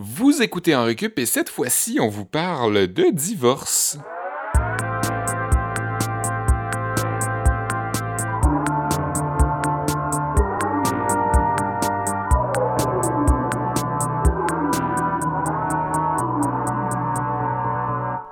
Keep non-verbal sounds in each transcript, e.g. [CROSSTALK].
Vous écoutez en récup et cette fois-ci, on vous parle de divorce.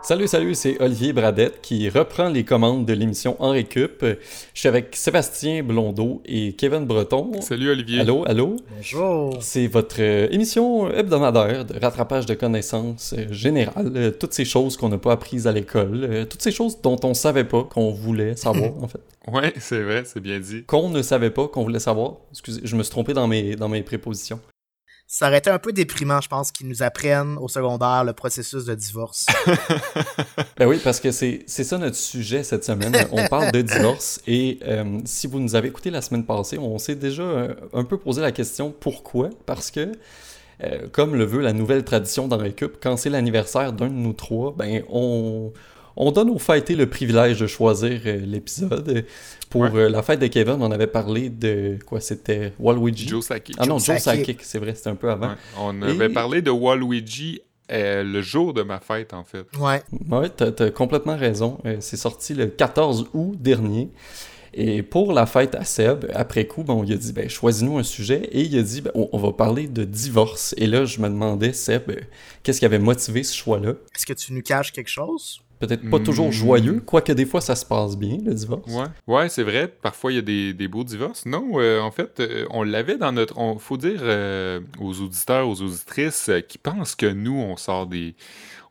Salut, salut, c'est Olivier Bradette qui reprend les commandes de l'émission En Récup. Je suis avec Sébastien Blondeau et Kevin Breton. Salut Olivier. Allô, allô? Bonjour. C'est votre euh, émission hebdomadaire de rattrapage de connaissances euh, générales, euh, toutes ces choses qu'on n'a pas apprises à l'école, toutes ces choses dont on savait pas qu'on voulait savoir [LAUGHS] en fait. Ouais, c'est vrai, c'est bien dit. Qu'on ne savait pas qu'on voulait savoir. Excusez, je me suis trompé dans mes, dans mes prépositions. Ça aurait été un peu déprimant, je pense, qu'ils nous apprennent au secondaire le processus de divorce. [LAUGHS] Ben oui, parce que c'est c'est ça notre sujet cette semaine. On parle de divorce et euh, si vous nous avez écouté la semaine passée, on s'est déjà euh, un peu posé la question pourquoi? Parce que, euh, comme le veut la nouvelle tradition dans Récup, quand c'est l'anniversaire d'un de nous trois, ben on, on donne aux fêtés le privilège de choisir euh, l'épisode. Pour Ouais. euh, la fête de Kevin, on avait parlé de quoi? C'était Waluigi? Joe Sakic. Ah non, Joe Sakic. C'est vrai, c'était un peu avant. Ouais, On avait parlé de Waluigi euh, le jour de ma fête, en fait. Ouais. Ouais, t'as, t'as complètement raison. Euh, c'est sorti le 14 août dernier. Et pour la fête à Seb, après coup, bon, il a dit, ben, choisis-nous un sujet. Et il a dit, ben, on, on va parler de divorce. Et là, je me demandais, Seb, euh, qu'est-ce qui avait motivé ce choix-là? Est-ce que tu nous caches quelque chose? Peut-être pas toujours Hmm. joyeux, quoique des fois, ça se passe bien, le divorce. Ouais, ouais c'est vrai. Parfois, il y a des, des beaux divorces. Non, euh, en fait, euh, on l'avait dans notre. On, faut dire euh, aux auditeurs, aux auditrices qui pensent que nous, on sort des.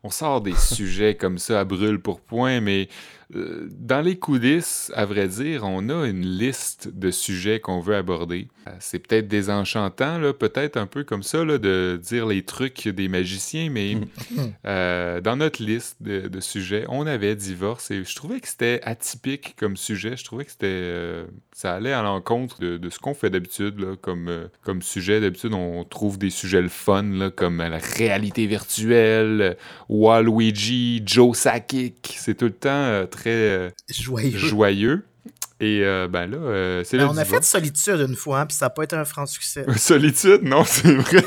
On sort des [LAUGHS] sujets comme ça à brûle pour point, mais dans les coulisses, à vrai dire, on a une liste de sujets qu'on veut aborder. Euh, C'est peut-être désenchantant, peut-être un peu comme ça, là, de dire les trucs des magiciens, mais euh, dans notre liste de, de sujets, on avait divorce et je trouvais que c'était atypique comme sujet. Je trouvais que c'était euh, ça allait à l'encontre de, de ce qu'on fait d'habitude comme, euh, comme sujet. D'habitude, on trouve des sujets le fun, là, comme la réalité virtuelle, euh, Waluigi, Joe Sakic. C'est tout le temps euh, très euh, Joyeux. joyeux. Et euh, ben là, euh, c'est Ben, le on a fait. Solitude une fois, hein, puis ça n'a pas été un franc succès. [LAUGHS] Solitude, non, c'est vrai.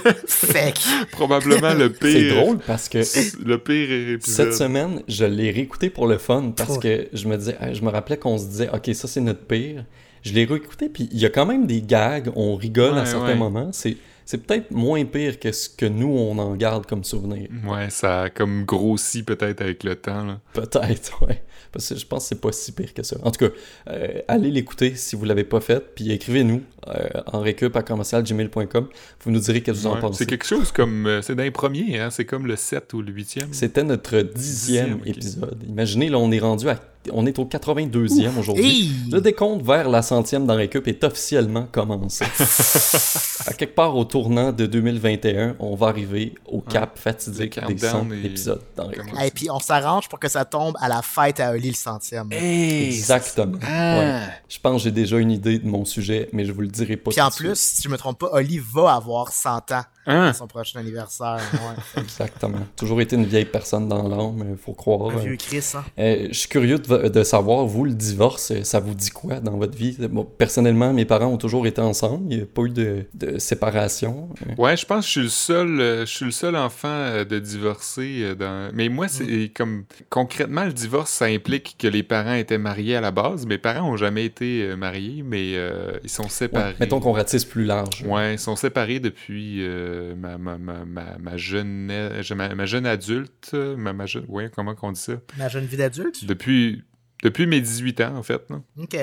que- [LAUGHS] Probablement le pire. C'est drôle parce que Le pire épisode. Cette semaine, je l'ai réécouté pour le fun parce Oh. que je me disais, je me rappelais qu'on se disait, ok, ça c'est notre pire. Je l'ai réécouté, puis il y a quand même des gags, on rigole à certains ouais. moments. C'est, c'est peut-être moins pire que ce que nous on en garde comme souvenir. Ouais, ça a comme grossi peut-être avec le temps. Peut-être, [LAUGHS] ouais. Parce que je pense que c'est pas si pire que ça. En tout cas, euh, allez l'écouter si vous l'avez pas fait, puis écrivez-nous euh, en récup à commercialgmail.com. Vous nous direz qu'est-ce que vous en pensez. C'est quelque chose comme. euh, c'est dans les premiers, hein? C'est comme le 7 ou le 8e. C'était notre dixième Dixième, épisode. Imaginez, là, on est rendu à. On est au 82e aujourd'hui. Hey! Le décompte vers la centième dans Récup est officiellement commencé. [LAUGHS] à quelque part au tournant de 2021, on va arriver au cap fatidique Le des 100 countdown est- épisodes dans Récup. Et puis on s'arrange pour que ça tombe à la fête à Oli le centième. Exactement. Ouais. Je pense que j'ai déjà une idée de mon sujet, mais je vous le dirai pas Puis en plus, suite. si je me trompe pas, Oli va avoir 100 ans Hein? à son prochain anniversaire. Ouais. [LAUGHS] Exactement. Toujours été une vieille personne dans l'âme, faut croire. Un vieux Chris, hein. Euh, je suis curieux de, de savoir, vous, le divorce, euh, ça vous dit quoi dans votre vie? Bon, personnellement, mes parents ont toujours été ensemble. Il n'y a pas eu de, de séparation. Euh, Ouais, je pense que je suis le seul, euh, je suis le seul enfant de divorcer. dans... Mais moi, c'est Mm. comme concrètement le divorce, ça implique que les parents étaient mariés à la base. Mes parents ont jamais été mariés, mais euh, ils sont ouais, séparés. mettons qu'on ratisse plus large. Ouais, ils sont séparés depuis euh, ma, ma, ma, ma, jeune ma, ma jeune adulte, ma, ma jeune, ouais, comment qu'on dit ça? Ma jeune vie d'adulte? Depuis depuis mes 18 ans en fait. là. Ok.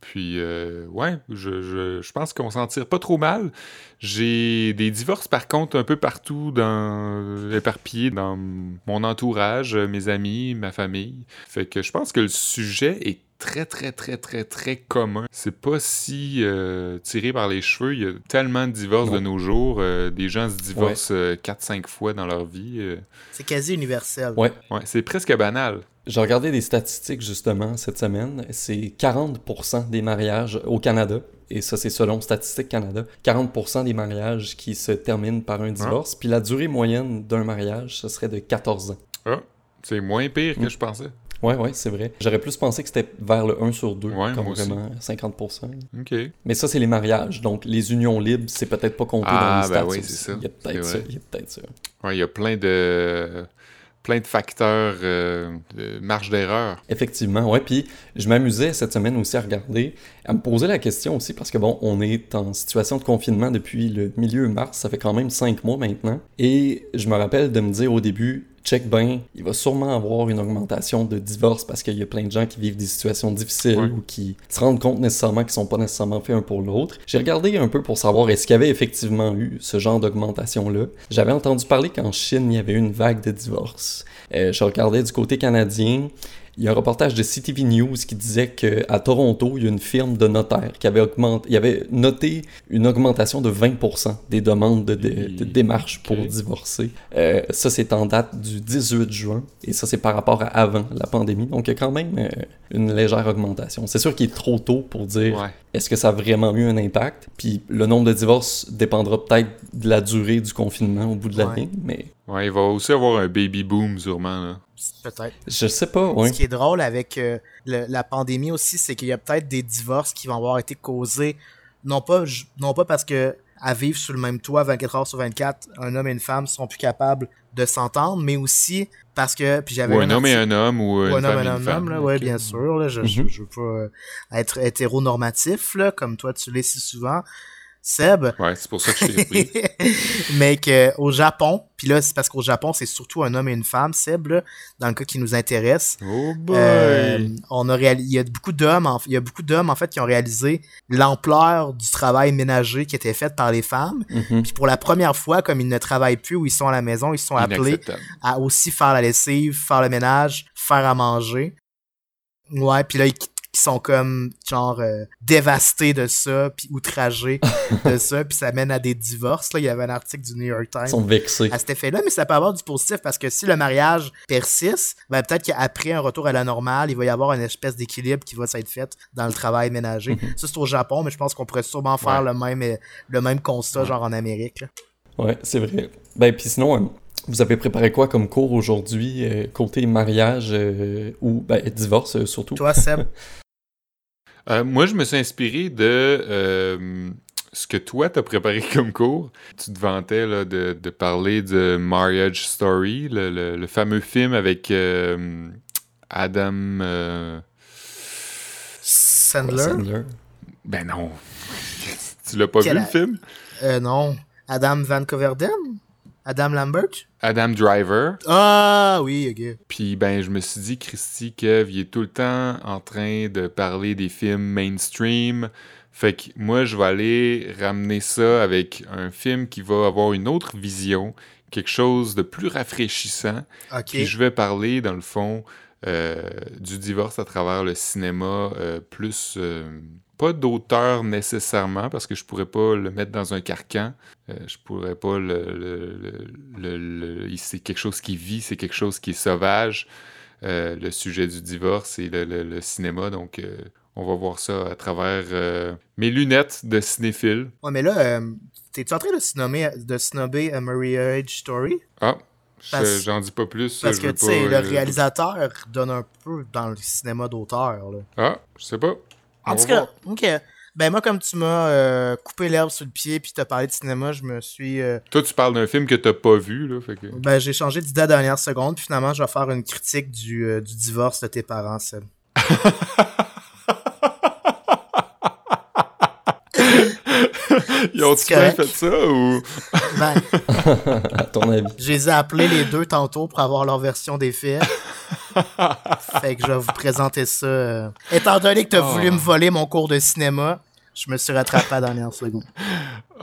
Puis, euh, ouais, je, je, je pense qu'on s'en tire pas trop mal. J'ai des divorces, par contre, un peu partout, dans, éparpillés dans mon entourage, mes amis, ma famille. Fait que je pense que le sujet est très, très, très, très, très commun. C'est pas si euh, tiré par les cheveux. Il y a tellement de divorces Non. de nos jours. euh, des gens se divorcent 4-5 fois dans leur vie. euh. C'est quasi universel. Ouais. ouais, c'est presque banal. J'ai regardé des statistiques justement cette semaine. C'est 40% des mariages au Canada, et ça c'est selon Statistique Canada, 40% des mariages qui se terminent par un divorce. Puis la durée moyenne d'un mariage, ce serait de 14 ans. Ah, c'est moins pire que Mm. je pensais. Ouais, ouais, c'est vrai. J'aurais plus pensé que c'était vers le 1 sur 2, Ouais, comme moi aussi. vraiment 50%. OK. Mais ça, c'est les mariages. Donc, les unions libres, c'est peut-être pas compté Ah, dans les ben stats. oui, c'est ça. Il y a peut-être ça. Il y a peut-être ça. Ouais, il y a plein de plein de facteurs euh, de marge d'erreur. Effectivement, ouais. Puis je m'amusais cette semaine aussi à regarder, à me poser la question aussi, parce que bon, on est en situation de confinement depuis le milieu mars, ça fait quand même cinq mois maintenant. Et je me rappelle de me dire au début, check ben, il va sûrement avoir une augmentation de divorce parce qu'il y a plein de gens qui vivent des situations difficiles Ouais. ou qui se rendent compte nécessairement qu'ils sont pas nécessairement faits un pour l'autre. J'ai regardé un peu pour savoir est-ce qu'il y avait effectivement eu ce genre d'augmentation-là. J'avais entendu parler qu'en Chine, il y avait eu une vague de divorce. Euh, je regardais du côté canadien. Il y a un reportage de CTV News qui disait qu'à Toronto, il y a une firme de notaires qui avait, augmenté, il avait noté une augmentation de 20% des demandes de, de- de démarches pour divorcer. Euh, ça, c'est en date du 18 juin et ça, c'est par rapport à avant la pandémie. Donc, il y a quand même euh, une légère augmentation. C'est sûr qu'il est trop tôt pour dire Ouais. est-ce que ça a vraiment eu un impact. Puis le nombre de divorces dépendra peut-être de la durée du confinement au bout de la Ouais. ligne, mais Ouais, il va aussi avoir un baby boom sûrement là. Peut-être. je sais pas, ouais. Ce qui est drôle avec euh, le- la pandémie aussi, c'est qu'il y a peut-être des divorces qui vont avoir été causés, non pas, non pas parce que à vivre sous le même toit 24 heures sur 24, un homme et une femme sont plus capables de s'entendre, mais aussi parce que, puis j'avais Ou un homme et un homme ou ou une un homme femme et un une homme, femme. là, ouais, Ok. bien sûr, là, je, Mhm. je veux pas euh, être hétéronormatif, là, comme toi tu l'es si souvent, Seb, Ouais, c'est pour ça que je t'ai pris. [LAUGHS] mais que au Japon, puis là c'est parce qu'au Japon c'est surtout un homme et une femme, Seb, là, dans le cas qui nous intéresse. Oh boy! Euh, on a il y a beaucoup d'hommes, en... il y a beaucoup d'hommes en fait qui ont réalisé l'ampleur du travail ménager qui était fait par les femmes. Mhm. Puis pour la première fois, comme ils ne travaillent plus ou ils sont à la maison, ils sont appelés à aussi faire la lessive, faire le ménage, faire à manger. Ouais, puis là ils ils sont comme genre euh, dévastés de ça, puis outragés de [LAUGHS] ça, puis ça mène à des divorces. Là, il y avait un article du New York Times Ils sont vexés. à cet effet-là, mais ça peut avoir du positif parce que si le mariage persiste, ben peut-être qu'après un retour à la normale, il va y avoir une espèce d'équilibre qui va s'être fait dans le travail ménager. Ça, c'est au Japon, mais je pense qu'on pourrait sûrement faire Ouais. le même euh, le même constat, genre en Amérique. là. Ouais, c'est vrai. Ben, puis sinon, euh, vous avez préparé quoi comme cours aujourd'hui, euh, côté mariage euh, ou ben, divorce euh, surtout? Toi, Seb, [LAUGHS] Euh, moi, je me suis inspiré de euh, ce que toi, t'as préparé [LAUGHS] comme cours. Tu te vantais là, de, de parler de Marriage Story, le, le- le fameux film avec euh, Adam... euh, Sandler, Sandler. Ben non. [LAUGHS] tu l'as pas Quel vu, le film? euh, non, Adam Van Coverden, Adam Lambert? Adam Driver. Ah oui, ok. Puis ben, je me suis dit, Christy, Kev, il est tout le temps en train de parler des films mainstream. Fait que moi, je vais aller ramener ça avec un film qui va avoir une autre vision, quelque chose de plus rafraîchissant. Ok. Puis je vais parler, dans le fond, euh, du divorce à travers le cinéma, euh, plus euh, pas d'auteur nécessairement, parce que je pourrais pas le mettre dans un carcan. Euh, je pourrais pas le. le- le- c'est quelque chose qui vit, c'est quelque chose qui est sauvage. Euh, le sujet du divorce et le, cinéma, donc euh, on va voir ça à travers euh, mes lunettes de cinéphile. Ouais, mais là, t'es-tu en train de snobber, de snobber A Marriage Story? Ah, j'en dis pas plus. Parce que, tu sais, le réalisateur donne un peu dans le cinéma d'auteur. Ah, je sais pas. En tout cas, voir. ok. Ben moi, comme tu m'as euh, coupé l'herbe sur le pied puis t'as parlé de cinéma, je me suis... euh, Toi, tu parles d'un film que t'as pas vu, là. Fait que... ben j'ai changé d'idée à la dernière seconde, puis finalement, je vais faire une critique du, euh, du divorce de tes parents, Seb. Ils ont-tu fait ça ou? Ben, [LAUGHS] à ton avis? je les ai appelés les deux tantôt pour avoir leur version des faits. [LAUGHS] fait que je vais vous présenter ça. euh. Étant donné que t'as Oh. voulu me voler mon cours de cinéma, je me suis rattrapé à la dernière seconde. [LAUGHS]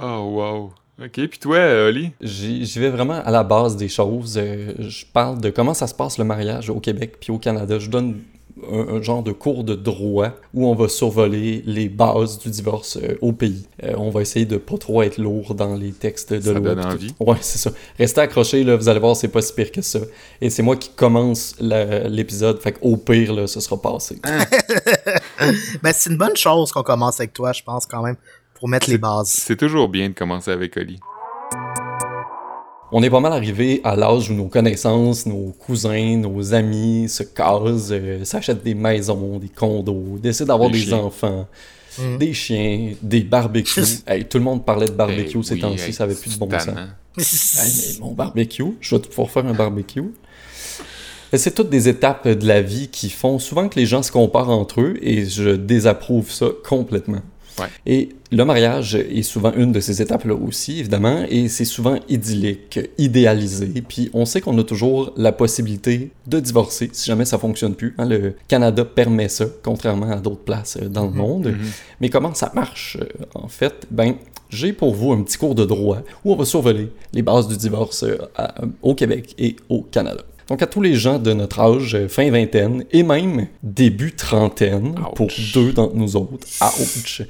Oh, wow. Ok, puis toi, euh, Oli? J'y j'y vais vraiment à la base des choses. Euh, je parle de comment ça se passe le mariage au Québec puis au Canada. Je donne un, un genre de cours de droit où on va survoler les bases du divorce euh, au pays. Euh, on va essayer de pas trop être lourd dans les textes de Ça loi. donne pis tout. envie. Ouais, c'est ça. Restez accrochés, là, vous allez voir, c'est pas si pire que ça. Et c'est moi qui commence l'épisode, fait qu'au pire, là, ce sera passé. [LAUGHS] Ben c'est une bonne chose qu'on commence avec toi, je pense, quand même, pour mettre les bases. C'est toujours bien de commencer avec Oli. On est pas mal arrivé à l'âge où nos connaissances, nos cousins, nos amis se casent, euh, s'achètent des maisons, des condos, décident d'avoir Des enfants, Mm. des chiens, des barbecues. Hey, tout le monde parlait de barbecue Ben ces oui, temps-ci, hey, ça avait plus de bon sens. [LAUGHS] Hey, mon barbecue, je vais pouvoir faire un barbecue. C'est toutes des étapes de la vie qui font souvent que les gens se comparent entre eux et je désapprouve ça complètement. Ouais. Et le mariage est souvent une de ces étapes-là aussi, évidemment, et c'est souvent idyllique, idéalisé, puis on sait qu'on a toujours la possibilité de divorcer si jamais ça fonctionne plus. hein. Le Canada permet ça, contrairement à d'autres places euh, dans le monde. Mhm. Mais comment ça marche, euh, en fait? Ben, j'ai pour vous un petit cours de droit où on va survoler les bases du divorce euh, au Québec et au Canada. Donc, à tous les gens de notre âge, euh, fin vingtaine et même début trentaine, Ouch. pour deux d'entre nous autres, ouch,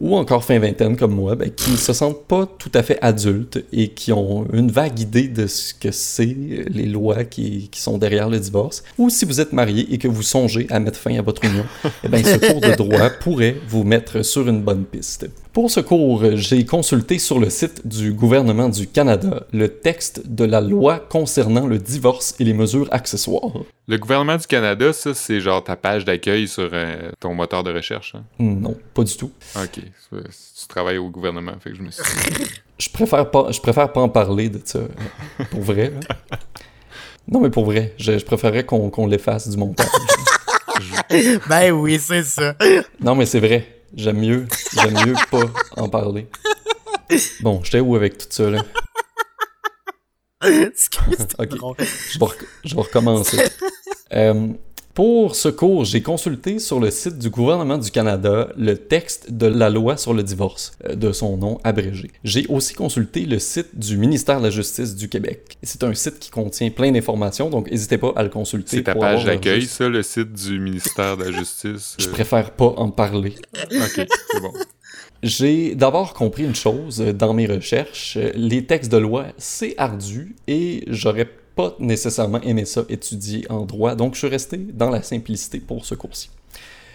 ou encore fin vingtaine comme moi, ben, qui ne se sentent pas tout à fait adultes et qui ont une vague idée de ce que c'est euh, les lois qui, qui sont derrière le divorce, ou si vous êtes marié et que vous songez à mettre fin à votre union, eh ben, ce cours de droit pourrait vous mettre sur une bonne piste. Pour ce cours, j'ai consulté sur le site du gouvernement du Canada le texte de la loi concernant le divorce et les mesures accessoires. Le gouvernement du Canada, ça, c'est genre ta page d'accueil sur euh, ton moteur de recherche. hein? Non, pas du tout. Ok. Tu travailles au gouvernement, fait que je me suis [LAUGHS] Je préfère pas, je préfère pas en parler de ça, pour vrai. là. [LAUGHS] Non, mais pour vrai, je, je préférerais qu'on qu'on l'efface du montage. [LAUGHS] ben oui, c'est ça. Non, mais c'est vrai. J'aime mieux, j'aime mieux [LAUGHS] pas en parler. Bon, j'étais où avec tout ça, là? [LAUGHS] Ok. Je vais, rec- recommencer. [LAUGHS] Euh, pour ce cours, j'ai consulté sur le site du gouvernement du Canada le texte de la loi sur le divorce, euh, de son nom abrégé. J'ai aussi consulté le site du ministère de la Justice du Québec. C'est un site qui contient plein d'informations, donc n'hésitez pas à le consulter. C'est ta page d'accueil, juste- ça, le site du ministère de la Justice. Je euh, préfère pas en parler. Ok, c'est bon. J'ai d'abord compris une chose euh, dans mes recherches. Les textes de loi, c'est ardu et j'aurais pas nécessairement aimé ça étudier en droit, donc je suis resté dans la simplicité pour ce cours-ci.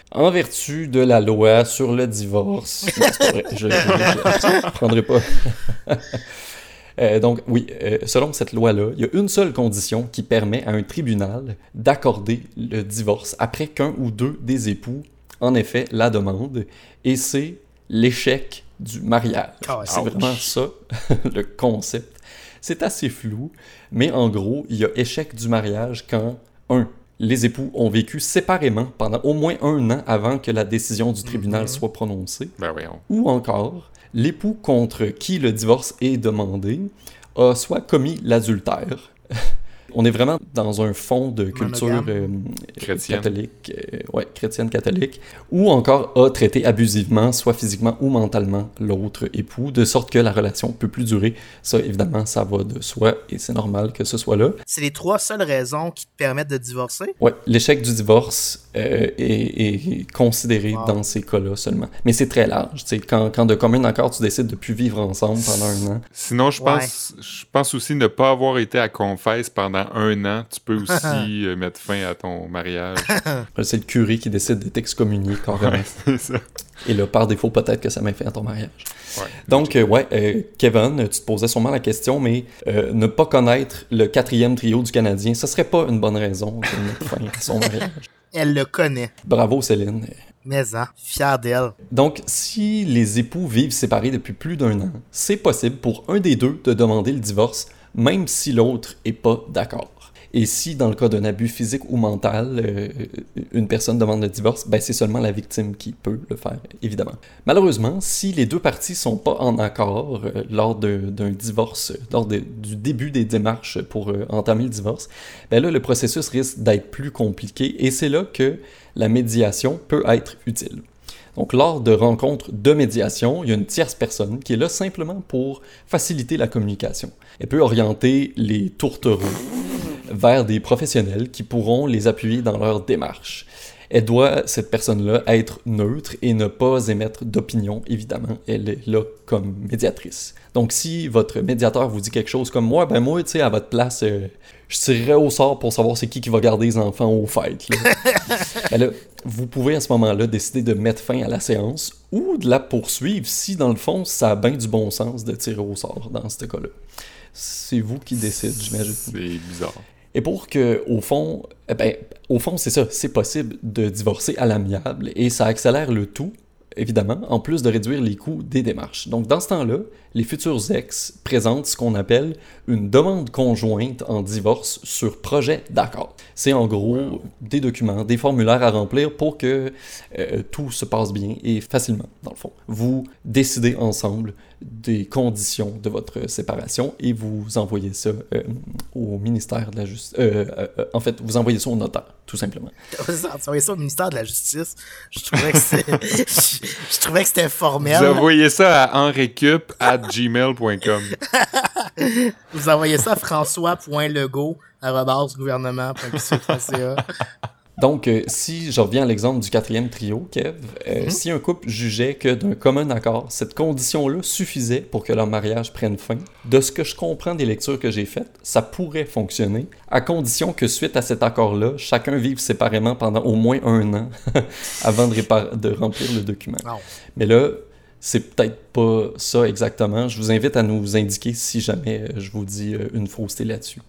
En vertu de la loi sur le divorce, [LAUGHS] je ne prendrai pas. [LAUGHS] Euh, donc oui, euh, selon cette loi-là, il y a une seule condition qui permet à un tribunal d'accorder le divorce après qu'un ou deux des époux en effet la demande, et c'est l'échec du mariage. Ah, c'est vraiment ça, [LAUGHS] le concept. C'est assez flou, mais en gros, il y a échec du mariage quand, un, les époux ont vécu séparément pendant au moins un an avant que la décision du tribunal Mhm. soit prononcée, Ben ou encore, l'époux contre qui le divorce est demandé a soit commis l'adultère. [LAUGHS] On est vraiment dans un fond de culture euh, Chrétienne. catholique, euh, ouais, chrétienne catholique, ou encore a traité abusivement, soit physiquement ou mentalement, l'autre époux, de sorte que la relation peut plus durer. Ça, évidemment, ça va de soi et c'est normal que ce soit là. C'est les trois seules raisons qui te permettent de divorcer? Ouais, l'échec du divorce euh, est, est considéré Wow. dans ces cas-là seulement. Mais c'est très large. tu sais, Quand, quand de commun accord, tu décides de plus vivre ensemble pendant un an. Sinon, je Ouais. pense, je pense aussi ne pas avoir été à confesse pendant un an. Tu peux [LAUGHS] aussi euh, mettre fin à ton mariage. [LAUGHS] C'est le curé qui décide de t'excommunier carrément. [LAUGHS] Ouais, ça. Et là, par défaut, peut-être que ça met fin à ton mariage. Ouais. Donc, euh, ouais, euh, Kevin, tu te posais sûrement la question, mais euh, ne pas connaître le quatrième trio du Canadien, ce serait pas une bonne raison de mettre fin à son mariage. Elle le connaît. Bravo, Céline. Mais hein, fière d'elle. Donc, si les époux vivent séparés depuis plus d'un an, c'est possible pour un des deux de demander le divorce, même si l'autre est pas d'accord. Et si, dans le cas d'un abus physique ou mental, euh, une personne demande le divorce, ben c'est seulement la victime qui peut le faire, évidemment. Malheureusement, si les deux parties sont pas en accord euh, lors d'un divorce, euh, lors du début des démarches pour euh, entamer le divorce, ben là, le processus risque d'être plus compliqué et c'est là que la médiation peut être utile. Donc, lors de rencontres de médiation, il y a une tierce personne qui est là simplement pour faciliter la communication. Elle peut orienter les tourtereaux vers des professionnels qui pourront les appuyer dans leur démarche. Elle doit, cette personne-là, être neutre et ne pas émettre d'opinion, évidemment. Elle est là comme médiatrice. Donc, si votre médiateur vous dit quelque chose comme moi, ben moi, tu sais, à votre place, euh, je tirerais au sort pour savoir c'est qui qui va garder les enfants aux fêtes. là. [LAUGHS] Ben là, vous pouvez à ce moment-là décider de mettre fin à la séance ou de la poursuivre si, dans le fond, ça a bien du bon sens de tirer au sort dans ce cas-là. c'est vous qui décidez, j'imagine. C'est bizarre. Et pour que, au fond, eh ben, au fond, c'est ça, c'est possible de divorcer à l'amiable et ça accélère le tout évidemment, en plus de réduire les coûts des démarches. Donc, dans ce temps-là, les futurs ex présentent ce qu'on appelle une demande conjointe en divorce sur projet d'accord. C'est en gros des documents, des formulaires à remplir pour que euh, tout se passe bien et facilement, dans le fond. Vous décidez ensemble des conditions de votre séparation et vous envoyez ça euh, au ministère de la Justice. Euh, en fait, vous envoyez ça au notaire, tout simplement. [LAUGHS] Vous envoyez ça au ministère de la Justice? Je trouvais que c'était, [LAUGHS] je, trouvais que c'était formel. Vous envoyez ça à henrecup at gmail.com. vous envoyez ça à françois.legault.gouvernement.ca. Donc, euh, si je reviens à l'exemple du quatrième trio, Kev, euh, mhm. si un couple jugeait que d'un commun accord, cette condition-là suffisait pour que leur mariage prenne fin, de ce que je comprends des lectures que j'ai faites, ça pourrait fonctionner, à condition que suite à cet accord-là, chacun vive séparément pendant au moins un an [LAUGHS] avant de, de, remplir le document. Mais là, c'est peut-être pas ça exactement. Je vous invite à nous indiquer si jamais euh, je vous dis une fausseté là-dessus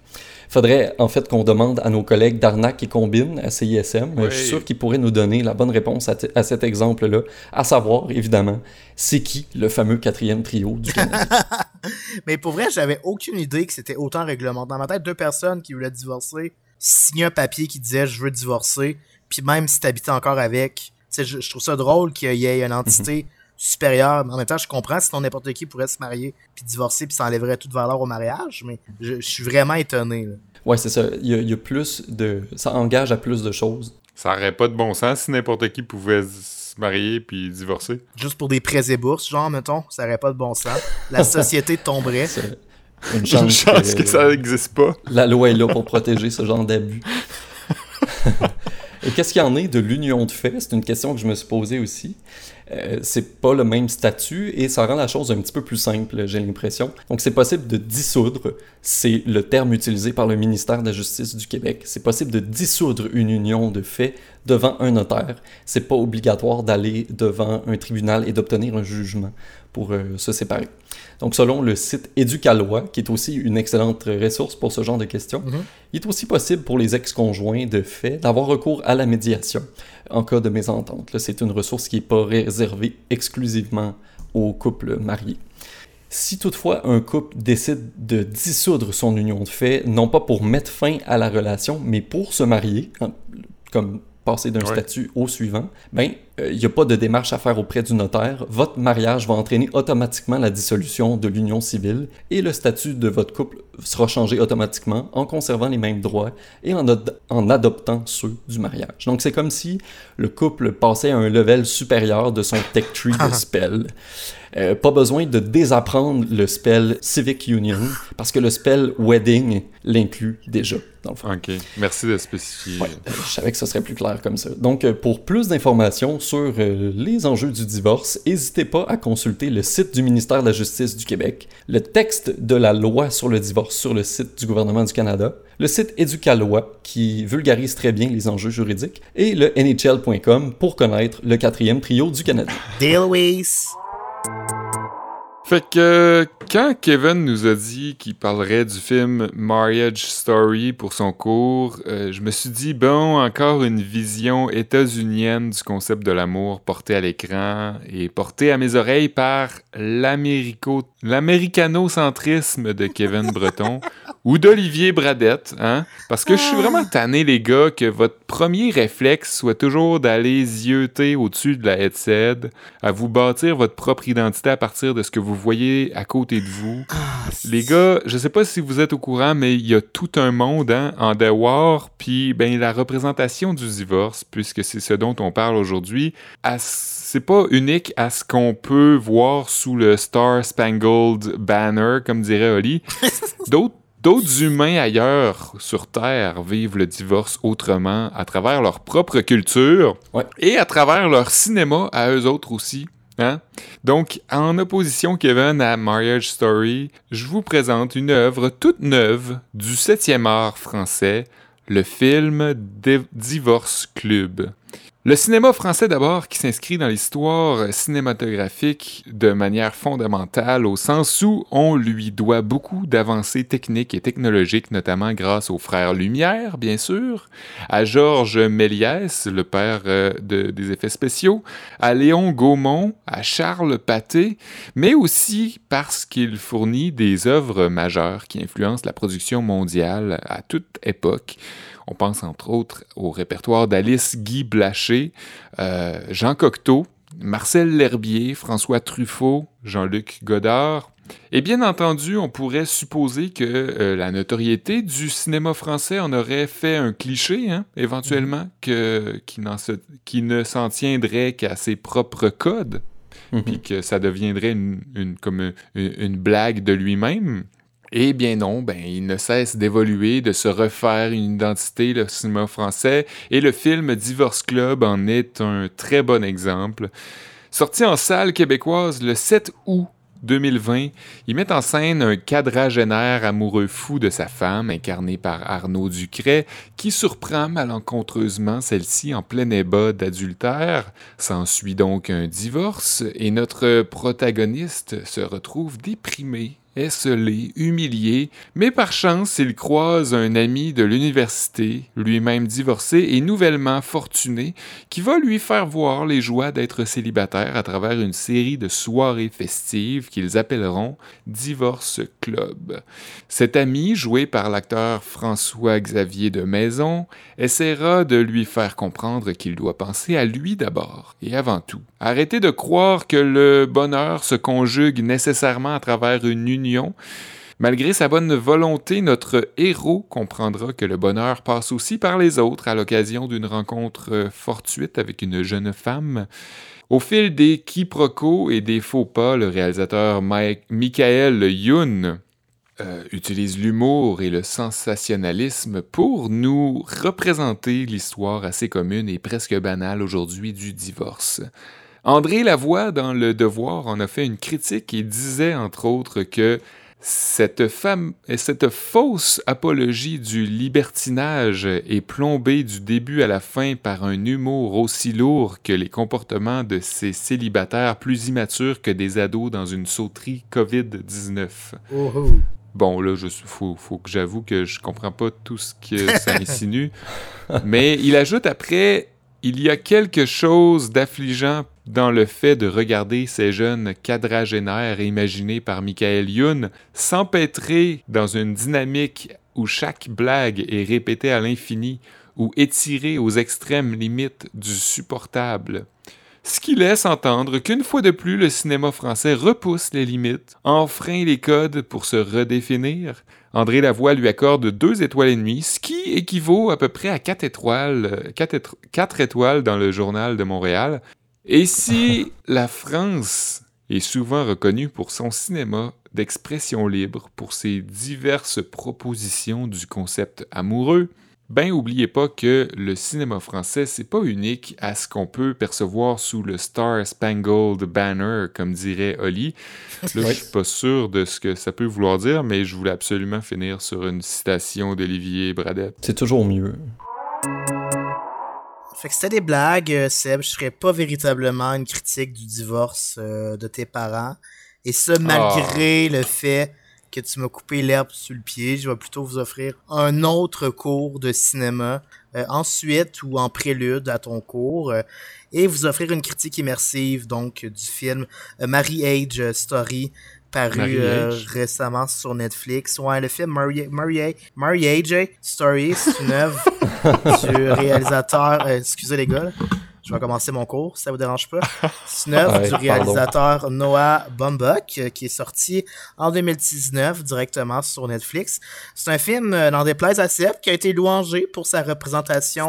faudrait en fait qu'on demande à nos collègues d'Arnac et Combine à CISM. Je suis sûr qu'ils pourraient nous donner la bonne réponse à, cet exemple-là, à savoir, évidemment, c'est qui le fameux quatrième trio du Canada? [LAUGHS] Mais pour vrai, j'avais aucune idée que c'était autant réglementé. Dans ma tête, deux personnes qui voulaient divorcer signaient un papier qui disait je veux divorcer, puis même si tu habitais encore avec, je, je trouve ça drôle qu'il y ait une entité. Mhm. supérieure. En même temps, je comprends sinon n'importe qui pourrait se marier puis divorcer puis ça enlèverait toute valeur au mariage, mais je, suis vraiment étonné. Ouais, c'est ça. Il y, a, plus de. Ça engage à plus de choses. Ça aurait pas de bon sens si n'importe qui pouvait se marier puis divorcer. Juste pour des prêts et bourses, genre, mettons, ça aurait pas de bon sens. La [LAUGHS] société tomberait. Une chance, que, ça n'existe pas. La loi est là pour protéger ce genre d'abus. [LAUGHS] Et qu'est-ce qu'il y en est de l'union de fait? C'est une question que je me suis posée aussi. Euh, c'est pas le même statut et ça rend la chose un petit peu plus simple, j'ai l'impression. Donc c'est possible de dissoudre, c'est le terme utilisé par le ministère de la Justice du Québec. C'est possible de dissoudre une union de fait devant un notaire. C'est pas obligatoire d'aller devant un tribunal et d'obtenir un jugement pour euh, se séparer. Donc, selon le site Éducalois, qui est aussi une excellente ressource pour ce genre de questions, mhm. il est aussi possible pour les ex-conjoints de fait d'avoir recours à la médiation en cas de mésentente. C'est une ressource qui n'est pas réservée exclusivement aux couples mariés. Si toutefois un couple décide de dissoudre son union de fait, non pas pour mettre fin à la relation, mais pour se marier, comme passer d'un statut au suivant, ben il euh, n'y a pas de démarche à faire auprès du notaire. Votre mariage va entraîner automatiquement la dissolution de l'union civile et le statut de votre couple sera changé automatiquement en conservant les mêmes droits et en, en adoptant ceux du mariage. Donc c'est comme si le couple passait à un level supérieur de son tech tree de [LAUGHS] spell. Euh, pas besoin de désapprendre le spell Civic Union parce que le spell Wedding l'inclut déjà. Dans le fond. Ok, merci de spécifier. je savais que ce serait plus clair comme ça. Donc, euh, pour plus d'informations sur euh, les enjeux du divorce, n'hésitez pas à consulter le site du ministère de la Justice du Québec, le texte de la loi sur le divorce sur le site du gouvernement du Canada, le site Éducalois qui vulgarise très bien les enjeux juridiques, et le NHL.com pour connaître le quatrième trio du Canada. Fait que quand Kevin nous a dit qu'il parlerait du film Marriage Story pour son cours, euh, je me suis dit, bon, encore une vision états-unienne du concept de l'amour porté à l'écran et porté à mes oreilles par l'américano-centrisme de Kevin Breton [LAUGHS] ou d'Olivier Bradette, hein? Parce que je suis vraiment tanné, les gars, que votre premier réflexe soit toujours d'aller zioter au-dessus de la headset, à vous bâtir votre propre identité à partir de ce que vous voyez à côté de vous. Ah, les gars, je sais pas si vous êtes au courant, mais il y a tout un monde hein, en War, puis ben, la représentation du divorce, puisque c'est ce dont on parle aujourd'hui, c'est pas unique à ce qu'on peut voir sous le Star Spangled Banner, comme dirait Oli. [LAUGHS] D'autres D'autres humains ailleurs sur Terre vivent le divorce autrement à travers leur propre culture et à travers leur cinéma à eux autres aussi. Hein? Donc, en opposition, Kevin, à Marriage Story, je vous présente une œuvre toute neuve du 7e art français, le film Divorce Club. Le cinéma français d'abord, qui s'inscrit dans l'histoire cinématographique de manière fondamentale, au sens où on lui doit beaucoup d'avancées techniques et technologiques, notamment grâce aux frères Lumière, bien sûr, à Georges Méliès, le père euh, de, des effets spéciaux, à Léon Gaumont, à Charles Pathé, mais aussi parce qu'il fournit des œuvres majeures qui influencent la production mondiale à toute époque. On pense entre autres au répertoire d'Alice Guy Blaché, euh, Jean Cocteau, Marcel L'Herbier, François Truffaut, Jean-Luc Godard. Et bien entendu, on pourrait supposer que euh, la notoriété du cinéma français en aurait fait un cliché, hein, éventuellement, que, qui, ne s'en tiendrait qu'à ses propres codes, mhm. puis que ça deviendrait une, comme une blague de lui-même. Eh bien non, ben, il ne cesse d'évoluer, de se refaire une identité, le cinéma français, et le film Divorce Club en est un très bon exemple. Sorti en salle québécoise le 7 août 2020, il met en scène un quadragénaire amoureux fou de sa femme, incarné par Arnaud Ducret, qui surprend malencontreusement celle-ci en plein ébat d'adultère. S'ensuit donc un divorce, et notre protagoniste se retrouve déprimé esselé, humilié, mais par chance il croise un ami de l'université, lui-même divorcé et nouvellement fortuné, qui va lui faire voir les joies d'être célibataire à travers une série de soirées festives qu'ils appelleront Divorce Club. Cet ami, joué par l'acteur François-Xavier de Maison, essaiera de lui faire comprendre qu'il doit penser à lui d'abord et avant tout. Arrêtez de croire que le bonheur se conjugue nécessairement à travers une union Malgré sa bonne volonté, notre héros comprendra que le bonheur passe aussi par les autres à l'occasion d'une rencontre fortuite avec une jeune femme. Au fil des quiproquos et des faux pas, le réalisateur Michael Youn euh, utilise l'humour et le sensationnalisme pour nous représenter l'histoire assez commune et presque banale aujourd'hui du divorce. André Lavoie, dans Le Devoir, en a fait une critique et disait, entre autres, que cette, femme, cette fausse apologie du libertinage est plombée du début à la fin par un humour aussi lourd que les comportements de ces célibataires plus immatures que des ados dans une sauterie COVID-19. Bon, là, il faut, faut, que j'avoue que je comprends pas tout ce que ça [LAUGHS] insinue. mais il ajoute après il y a quelque chose d'affligeant dans le fait de regarder ces jeunes quadragénaires imaginés par Michael Youn s'empêtrer dans une dynamique où chaque blague est répétée à l'infini ou étirée aux extrêmes limites du supportable. Ce qui laisse entendre qu'une fois de plus, le cinéma français repousse les limites, enfreint les codes pour se redéfinir, André Lavoie lui accorde deux étoiles et demie, ce qui équivaut à peu près à quatre étoiles, quatre, étoiles dans le journal de Montréal. Et si la France est souvent reconnue pour son cinéma d'expression libre, pour ses diverses propositions du concept amoureux, ben, oubliez pas que le cinéma français, c'est pas unique à ce qu'on peut percevoir sous le Star Spangled Banner, comme dirait Oli. Là, je suis pas sûr de ce que ça peut vouloir dire, mais je voulais absolument finir sur une citation d'Olivier Bradette. C'est toujours mieux. Fait que c'était des blagues, euh, Seb. Je ferais pas véritablement une critique du divorce euh, de tes parents. Et ça, malgré ah. le fait que tu m'as coupé l'herbe sous le pied. Je vais plutôt vous offrir un autre cours de cinéma euh, ensuite ou en prélude à ton cours euh, et vous offrir une critique immersive donc du film euh, Mary Age Story paru récemment sur Netflix. Ouais, le film Mary, Mary, Age Story, c'est une [LAUGHS] œuvre [LAUGHS] du réalisateur. excusez les gars. Je vais commencer mon cours, ça vous dérange pas? C'est une œuvre du réalisateur Noah Baumbach euh, qui est sorti en 2019 directement sur Netflix. C'est un film, euh, n'en déplaise à Seth, qui a été louangé pour sa représentation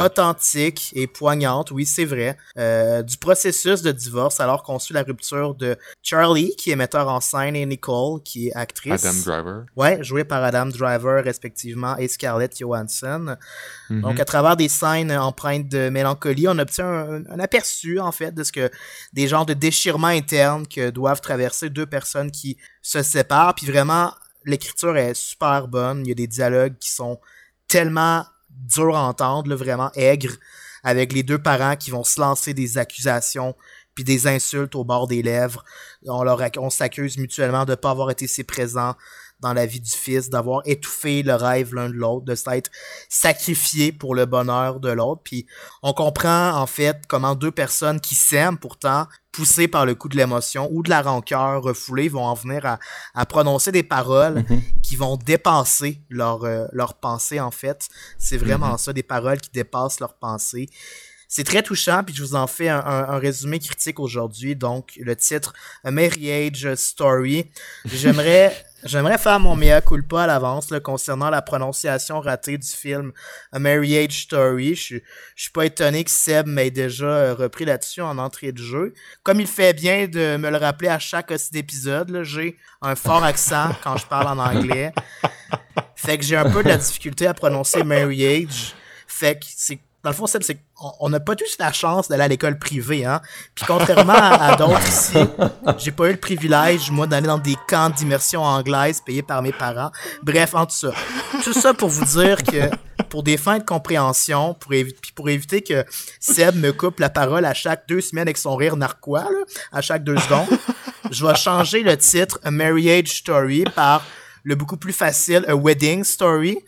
authentique et poignante, oui c'est vrai, euh, du processus de divorce alors qu'on suit la rupture de Charlie, qui est metteur en scène, et Nicole, qui est actrice. Adam Driver. Ouais, joué par Adam Driver respectivement et Scarlett Johansson. Mm-hmm. Donc à travers des scènes empreintes de mélancolie, on a un, aperçu, en fait, de ce que des genres de déchirements internes que doivent traverser deux personnes qui se séparent. Puis vraiment, l'écriture est super bonne. Il y a des dialogues qui sont tellement durs à entendre, vraiment aigres. avec les deux parents qui vont se lancer des accusations puis des insultes au bord des lèvres. On s'accuse mutuellement de ne pas avoir été si présents dans la vie du fils, d'avoir étouffé le rêve l'un de l'autre, de s'être sacrifié pour le bonheur de l'autre. Puis on comprend en fait comment deux personnes qui s'aiment pourtant, poussées par le coup de l'émotion ou de la rancœur refoulée, vont en venir à, à prononcer des paroles Mhm. qui vont dépasser leur, euh, leur pensée en fait. C'est vraiment Mhm. ça, des paroles qui dépassent leur pensée. C'est très touchant, puis je vous en fais un, un- un résumé critique aujourd'hui. Donc, le titre A Marriage Story. J'aimerais, [LAUGHS] j'aimerais faire mon mea culpa à l'avance concernant la prononciation ratée du film A Marriage Story. Je, suis- pas étonné que Seb m'ait déjà euh, repris là-dessus en entrée de jeu. Comme il fait bien de me le rappeler à chaque aussi d'épisode, j'ai un fort accent quand je parle en anglais. Fait que j'ai un peu de la difficulté à prononcer marriage. Fait que c'est dans le fond, Seb, c'est qu'on on n'a pas tous la chance d'aller à l'école privée, hein. Puis contrairement à, à d'autres [LAUGHS] ici, j'ai pas eu le privilège, moi, d'aller dans des camps d'immersion anglaise payés par mes parents. Bref, en tout ça. Tout ça pour vous dire que pour des fins de compréhension, pour, évi- puis pour éviter que Seb me coupe la parole à chaque deux semaines avec son rire narquois, là, à chaque deux secondes, je vais changer le titre A Marriage Story par le beaucoup plus facile A Wedding Story.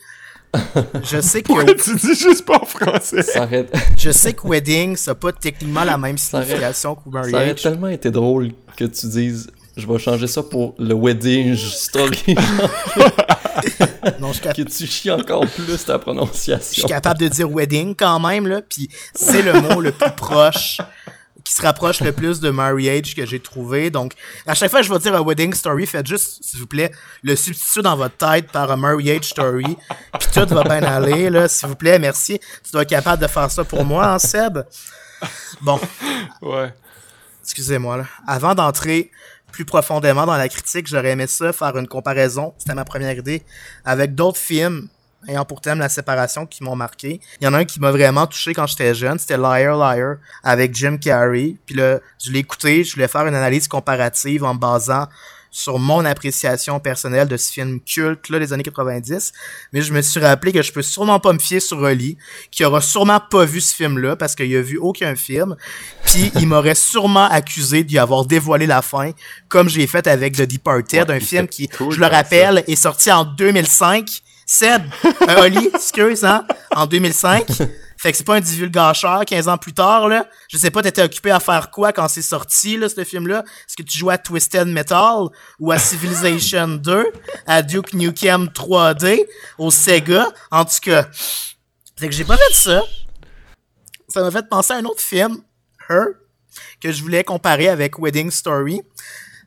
[LAUGHS] Je sais que Pourquoi tu dis juste pas en français? Ça aurait, je sais que wedding, ça n'a pas techniquement la même aurait- signification que ça aurait tellement été drôle que tu dises je vais changer ça pour le wedding story. [LAUGHS] Non, je suis, cap- que tu chies encore plus ta je suis prononciation. capable de dire wedding quand même, là, puis c'est le mot le plus proche, qui se rapproche le plus de marriage que j'ai trouvé. Donc, à chaque fois que je vais dire un wedding story, faites juste, s'il vous plaît, le substitut dans votre tête par un marriage story, puis tout va bien aller, là, s'il vous plaît, merci. Tu dois être capable de faire ça pour moi, hein, Seb? Bon, Ouais. excusez-moi, là. Avant d'entrer plus profondément dans la critique, j'aurais aimé ça, faire une comparaison, c'était ma première idée, avec d'autres films ayant pour thème la séparation qui m'ont marqué. Il y en a un qui m'a vraiment touché quand j'étais jeune, c'était Liar Liar avec Jim Carrey. Puis là, je l'ai écouté, je voulais faire une analyse comparative en me basant sur mon appréciation personnelle de ce film culte là des années 90, mais je me suis rappelé que je peux sûrement pas me fier sur Oli, qui aura sûrement pas vu ce film-là parce qu'il a vu aucun film, puis il m'aurait sûrement accusé d'y avoir dévoilé la fin, comme j'ai fait avec The Departed, Ouais, un film qui, cool je le rappelle, est sorti en 2005. Seb, euh, Oli, [LAUGHS] excuse, hein, en 2005. Fait que c'est pas un divulgacheur 15 ans plus tard, là. Je sais pas, t'étais occupé à faire quoi quand c'est sorti, là, ce film-là? Est-ce que tu jouais à Twisted Metal ou à Civilization 2, à Duke Nukem 3D, au Sega? En tout cas, fait que j'ai pas fait ça. Ça m'a fait penser à un autre film, Her, que je voulais comparer avec Wedding Story.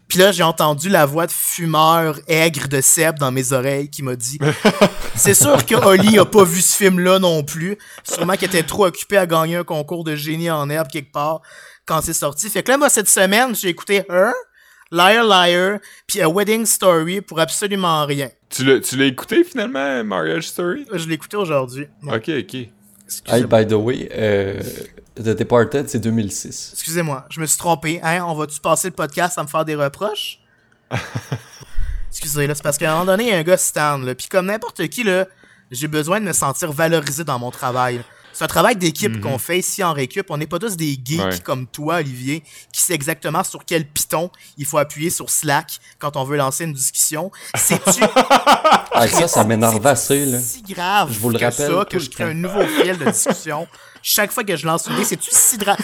Puis là, j'ai entendu la voix de fumeur aigre de Seb dans mes oreilles qui m'a dit [LAUGHS] C'est sûr que Oli a pas vu ce film-là non plus. Sûrement qu'il était trop occupé à gagner un concours de génie en herbe quelque part quand c'est sorti. Fait que là, moi, cette semaine, j'ai écouté Her, Liar Liar, puis A Wedding Story pour absolument rien. Tu l'as, écouté finalement, Marriage Story? Je l'ai écouté aujourd'hui. Ok, ok. Hey, by the way, euh, The Departed, c'est 2006. Excusez-moi, je me suis trompé. Hein? On va-tu passer le podcast à me faire des reproches? [LAUGHS] Excusez, là, c'est parce qu'à un moment donné, il y a un gars Stan, là. Puis comme n'importe qui, là, j'ai besoin de me sentir valorisé dans mon travail. C'est un travail d'équipe qu'on fait ici en récup. On n'est pas tous des geeks Ouais. comme toi, Olivier, qui sait exactement sur quel piton il faut appuyer sur Slack quand on veut lancer une discussion. C'est-tu [LAUGHS] Ah, ça, ça m'énerve assez, là. si grave Je vous le que rappelle ça, que je crée un nouveau fil de discussion chaque fois que je lance une idée. C'est-tu si, dra-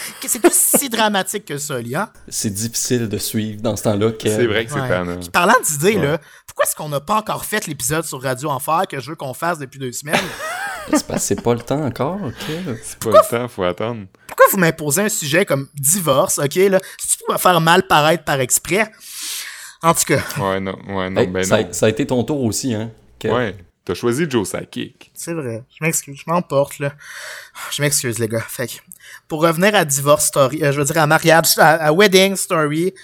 si dramatique que ça, hein? C'est difficile de suivre dans ce temps-là. C'est vrai que c'est Ouais. tannant. Puis parlant d'idées, Ouais. là, pourquoi est-ce qu'on n'a pas encore fait l'épisode sur Radio Enfer que je veux qu'on fasse depuis deux semaines? [LAUGHS] C'est parce que c'est pas le temps encore, ok? C'est pas le temps, faut attendre. Pourquoi vous m'imposez un sujet comme divorce, ok, là? C'est-tu pour me faire mal paraître par exprès? En tout cas, Ouais, non, ouais, non, Hey, ben ça, non. a, ça a été ton tour aussi, hein? Kev. Ouais, t'as choisi Joe Sakic. c'est vrai. Je m'excuse, je m'emporte, là. Je m'excuse, les gars. Fait que, pour revenir à Divorce Story, euh, je veux dire à mariage, à, à Wedding Story,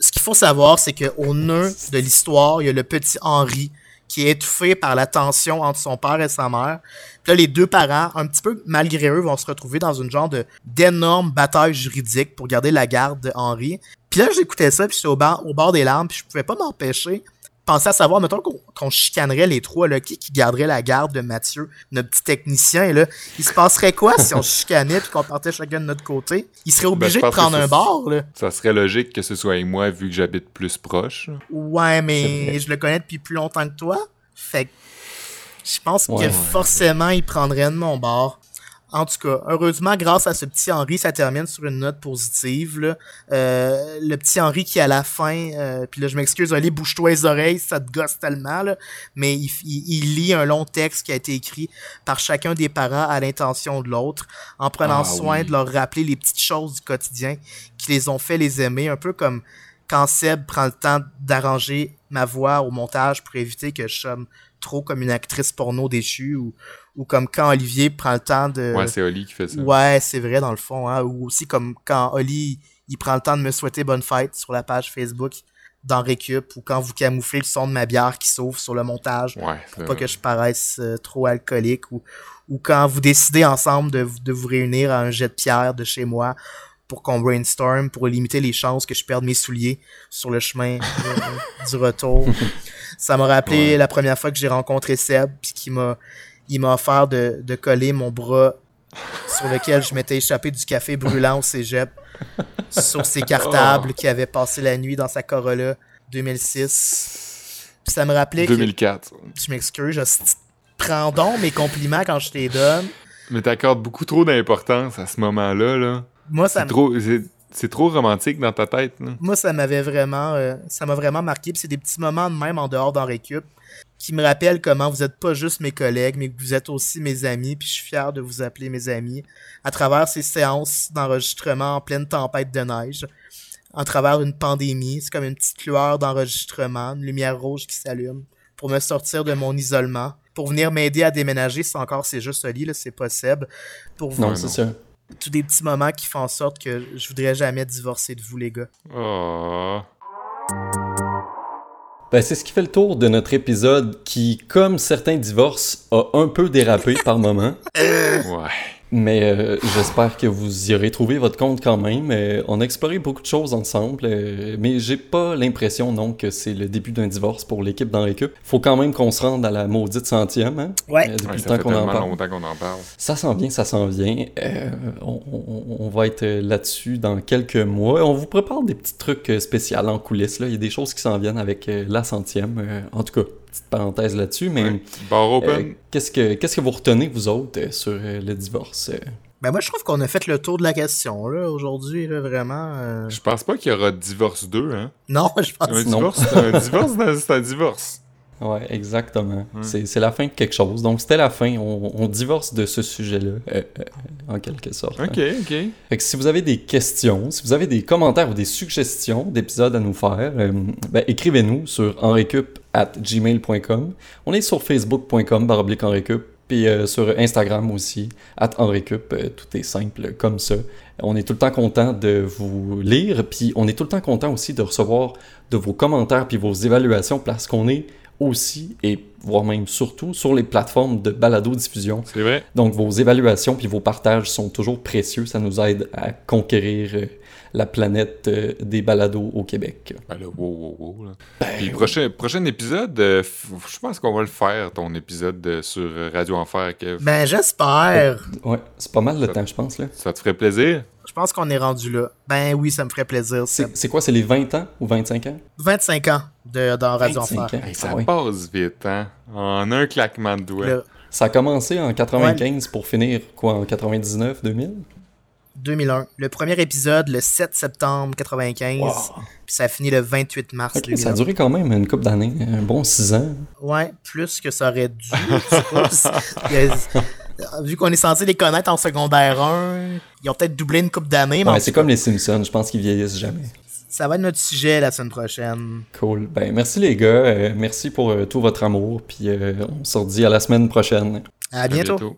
ce qu'il faut savoir, c'est qu'au nœud de l'histoire, il y a le petit Henri qui est étouffé par la tension entre son père et sa mère. Puis là, les deux parents, un petit peu malgré eux, vont se retrouver dans une genre de d'énorme bataille juridique pour garder la garde de Henri. Puis là, j'écoutais ça, puis j'étais au, au bord des larmes, puis je pouvais pas m'empêcher, pensais à savoir, mettons qu'on chicanerait les trois, là, qui, qui garderait la garde de Mathieu, notre petit technicien, là. Il se passerait quoi si on chicanait puis qu'on partait chacun de notre côté? Il serait obligé Ben, je de prendre un bar, là. Ça serait logique que ce soit avec moi vu que j'habite plus proche. Ouais, mais je le connais depuis plus longtemps que toi. Fait que je pense Ouais, que ouais. forcément, il prendrait de mon bord. En tout cas, heureusement, grâce à ce petit Henri, ça termine sur une note positive. Là. Euh, le petit Henri qui, à la fin, euh, puis là, je m'excuse, allez, bouge-toi les oreilles, ça te gosse tellement, là, mais il, il- il lit un long texte qui a été écrit par chacun des parents à l'intention de l'autre, en prenant Ah, soin oui. de leur rappeler les petites choses du quotidien qui les ont fait les aimer, un peu comme quand Seb prend le temps d'arranger ma voix au montage pour éviter que je sonne trop comme une actrice porno déchue ou, ou comme quand Olivier prend le temps de... Ouais, c'est Oli qui fait ça. Euh, Ouais, c'est vrai dans le fond, hein. Ou aussi comme quand Oli il prend le temps de me souhaiter bonne fête sur la page Facebook dans Récup ou quand vous camouflez le son de ma bière qui s'ouvre sur le montage Ouais, pour pas que je paraisse euh, trop alcoolique ou, ou quand vous décidez ensemble de, de vous réunir à un jet de pierre de chez moi pour qu'on brainstorm pour limiter les chances que je perde mes souliers sur le chemin euh, du retour. [LAUGHS] Ça m'a rappelé Ouais. la première fois que j'ai rencontré Seb puis qu'il m'a il m'a offert de, de coller mon bras sur lequel je m'étais échappé du café brûlant au cégep sur ses cartables qui avait passé la nuit dans sa Corolla 2006. Puis ça me rappelait que 2004. je m'excuse, je prends donc mes compliments quand je les donne. Mais t'accordes beaucoup trop d'importance à ce moment-là. Là. Moi, ça, C'est trop, c'est, c'est trop romantique dans ta tête. Là. moi, ça m'avait vraiment, euh, ça m'a vraiment marqué. Puis c'est des petits moments de même en dehors d'en récup qui me rappellent comment vous êtes pas juste mes collègues, mais que vous êtes aussi mes amis. Puis je suis fier de vous appeler mes amis à travers ces séances d'enregistrement en pleine tempête de neige, en travers une pandémie. C'est comme une petite lueur d'enregistrement, une lumière rouge qui s'allume pour me sortir de mon isolement, pour venir m'aider à déménager. Si encore c'est juste Oli, là, c'est pas Seb. Pour vous Non, c'est ça. tous des petits moments qui font en sorte que je voudrais jamais divorcer de vous, les gars. Oh. Ben, c'est ce qui fait le tour de notre épisode qui, comme certains divorces, a un peu dérapé par moment. Ouais. Mais euh, j'espère que vous y aurez trouvé votre compte quand même. Euh, on a exploré beaucoup de choses ensemble, euh, mais j'ai pas l'impression non que c'est le début d'un divorce pour l'équipe dans Récup. Faut quand même qu'on se rende à la maudite centième, hein? Ouais. Euh, depuis Ouais, le ça temps qu'on en parle. qu'on en parle. Ça s'en vient, ça s'en vient. Euh, on, on- on va être là-dessus dans quelques mois. On vous prépare des petits trucs euh, spéciaux en coulisses. Là. Il y a des choses qui s'en viennent avec la centième. Euh, en tout cas, petite parenthèse là-dessus. Mais Ouais. Bar open. euh, qu'est-ce que qu'est-ce que vous retenez, vous autres, euh, sur euh, le divorce? euh? Ben moi, je trouve qu'on a fait le tour de la question, là, aujourd'hui, là, vraiment. euh, Je pense pas qu'il y aura divorce 2, hein. Non, je pense Un non. divorce, c'est un divorce, dans- c'est un divorse. Ouais, exactement. C'est, c'est la fin de quelque chose. Donc, c'était la fin. On, on divorce de ce sujet-là, euh, euh, en quelque sorte. hein. Ok, ok. Fait que si vous avez des questions, si vous avez des commentaires ou des suggestions d'épisodes à nous faire, euh, ben, écrivez-nous sur enrecup at gmail.com. On est sur facebook.com baroblique enrecup, puis euh, sur Instagram aussi, at enrecup. Euh, tout est simple comme ça. On est tout le temps content de vous lire, puis on est tout le temps content aussi de recevoir de vos commentaires puis vos évaluations parce qu'on est aussi, et voire même surtout, sur les plateformes de balado-diffusion. C'est vrai. Donc vos évaluations puis vos partages sont toujours précieux. Ça nous aide à conquérir euh, la planète euh, des balados au Québec. Ben là, wow, wow, wow. Là. Puis prochain, prochain épisode, euh, je pense qu'on va le faire, ton épisode sur Radio Enfer, Kev. Ben, j'espère. Ouais, c'est pas mal le Ça- temps, je pense. là. Ça te ferait plaisir? Je pense qu'on est rendu là. Ben oui, ça me ferait plaisir. C'est quoi, c'est les 20 ans ou 25 ans? 25 ans de, dans Radio 25 Enfer. Hey, ça Ah oui. passe vite, hein? En un claquement de doigts. Le Ça a commencé en 95 pour finir, quoi, en 99, 2000? 2001. Le premier épisode, le 7 septembre 95. Wow. Puis ça finit le 28 mars Ok, 2001. ça a duré quand même une couple d'années, un bon 6 ans. Ouais, plus que ça aurait dû. a- [LAUGHS] Vu qu'on est censé les connaître en secondaire 1, ils ont peut-être doublé une coupe d'années, Ouais, c'est comme les Simpsons, je pense qu'ils vieillissent jamais. Ça va être notre sujet la semaine prochaine. Cool. Ben, merci les gars, euh, merci pour euh, tout votre amour, puis euh, on se redit à la semaine prochaine. À bientôt. À bientôt.